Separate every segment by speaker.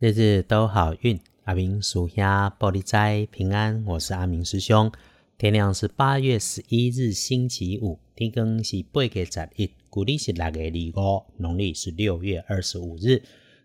Speaker 1: 日日都好运，阿明属下玻璃斋平安。我是阿明师兄。天亮是八月十一日星期五，天更是八月十一，古历是六月二五，农历是六月二十五日。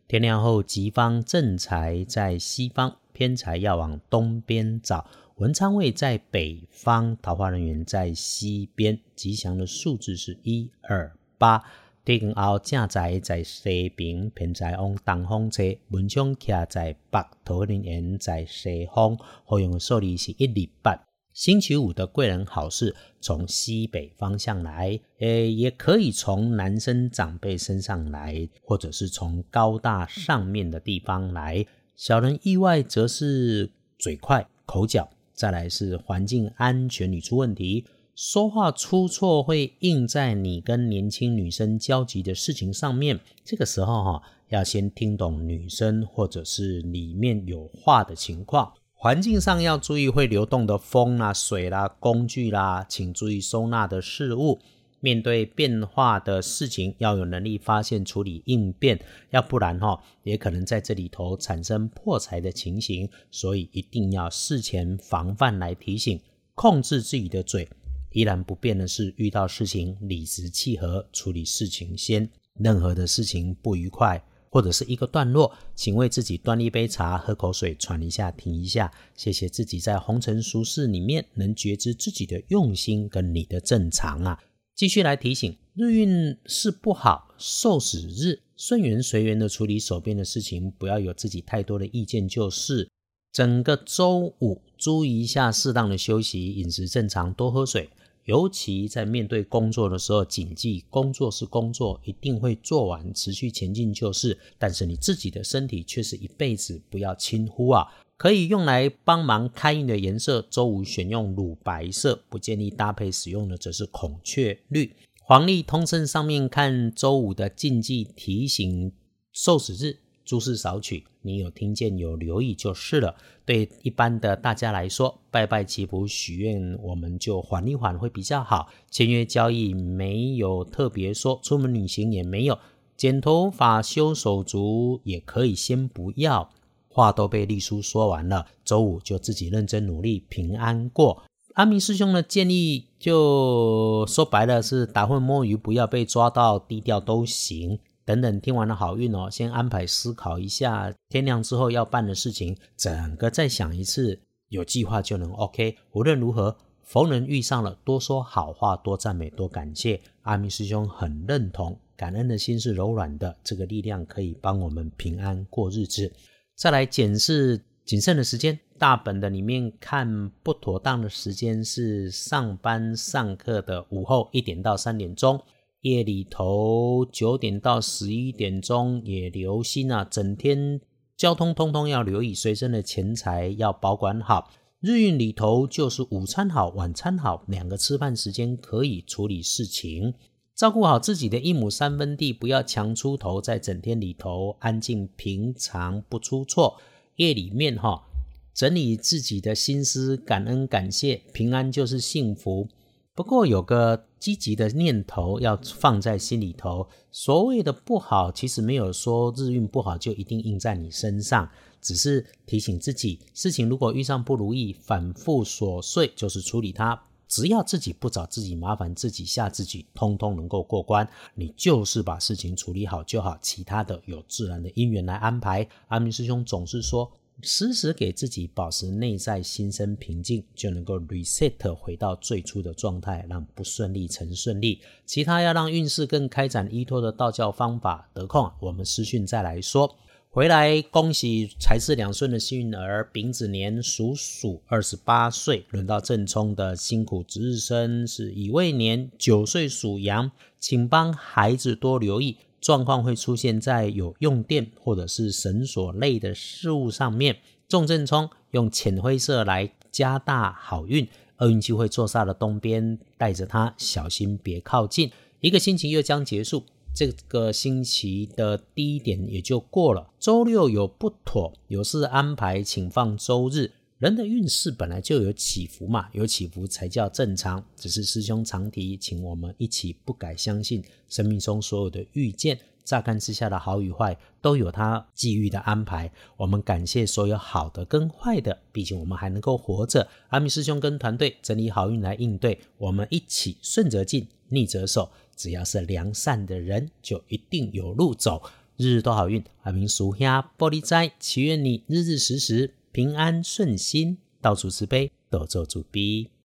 Speaker 1: 天亮后，吉方正财在西方，偏财要往东边找。文昌位在北方，桃花人员在西边。吉祥的数字是一二八。天后正在在西边，偏在往东方车，文昌徛在北，桃林园在西方。好用的数字是一、二、八。星期五的贵人好事从西北方向来，诶，也可以从男生长辈身上来，或者是从高大上面的地方来。小人意外则是嘴快、口角，再来是环境安全里出问题。说话出错会印在你跟年轻女生交集的事情上面。这个时候哈，要先听懂女生或者是里面有话的情况。环境上要注意会流动的风啦、水啦、工具啦，请注意收纳的事物。面对变化的事情，要有能力发现、处理、应变，要不然哈，也可能在这里头产生破财的情形。所以一定要事前防范来提醒，控制自己的嘴。依然不变的是，遇到事情理直气和处理事情先。任何的事情不愉快或者是一个段落，请为自己端一杯茶，喝口水，喘一下，停一下。谢谢自己在红尘俗世里面能觉知自己的用心跟你的正常啊。继续来提醒，日运是不好，受死日，顺缘随缘的处理手边的事情，不要有自己太多的意见，就是。整个周五注意一下，适当的休息，饮食正常，多喝水。尤其在面对工作的时候，谨记工作是工作，一定会做完，持续前进就是。但是你自己的身体却是一辈子不要轻忽啊！可以用来帮忙开运的颜色，周五选用乳白色，不建议搭配使用的则是孔雀绿。黄历通胜上面看周五的禁忌提醒，受死日。诸事少取，你有听见有留意就是了。对一般的大家来说，拜拜祈福许愿，我们就缓一缓会比较好。签约交易没有特别说，出门旅行也没有，剪头发修手足也可以先不要。话都被丽叔说完了，周五就自己认真努力，平安过。阿明师兄的建议就说白了是打混摸鱼，不要被抓到，低调都行。等等，听完了好运哦，先安排思考一下，天亮之后要办的事情，整个再想一次，有计划就能 OK。无论如何，逢人遇上了，多说好话，多赞美，多感谢。阿弥师兄很认同，感恩的心是柔软的，这个力量可以帮我们平安过日子。再来检视谨慎的时间，大本的里面看不妥当的时间是上班上课的午后一点到三点钟。夜里头九点到十一点钟也留心啊，整天交通通通要留意，随身的钱财要保管好。日运里头就是午餐好，晚餐好，两个吃饭时间可以处理事情，照顾好自己的一亩三分地，不要强出头，在整天里头安静平常不出错。夜里面哈，整理自己的心思，感恩感谢，平安就是幸福。不过有个积极的念头要放在心里头。所谓的不好，其实没有说日运不好就一定印在你身上，只是提醒自己，事情如果遇上不如意、反复琐碎，就是处理它。只要自己不找自己麻烦，自己吓自己，通通能够过关。你就是把事情处理好就好，其他的有自然的因缘来安排。阿明师兄总是说。时时给自己保持内在心生平静，就能够 reset 回到最初的状态，让不顺利成顺利。其他要让运势更开展依托的道教方法，得空我们私讯再来说。回来恭喜财势两顺的幸运儿，丙子年属鼠，二十八岁，轮到正冲的辛苦值日生是乙未年九岁属羊，请帮孩子多留意。状况会出现在有用电或者是绳索类的事物上面。重正冲用浅灰色来加大好运，厄运机会坐煞的东边，带着它小心别靠近。一个星期又将结束，这个星期的第一点也就过了。周六有不妥，有事安排，请放周日。人的运势本来就有起伏嘛，有起伏才叫正常。只是师兄常提，请我们一起不改相信生命中所有的遇见，乍看之下的好与坏，都有它际遇的安排。我们感谢所有好的跟坏的，毕竟我们还能够活着。阿米师兄跟团队整理好运来应对，我们一起顺则进，逆则守。只要是良善的人，就一定有路走。日日都好运，阿明属下玻璃斋，祈愿你日日时时平安顺心，到处慈悲，多做主逼。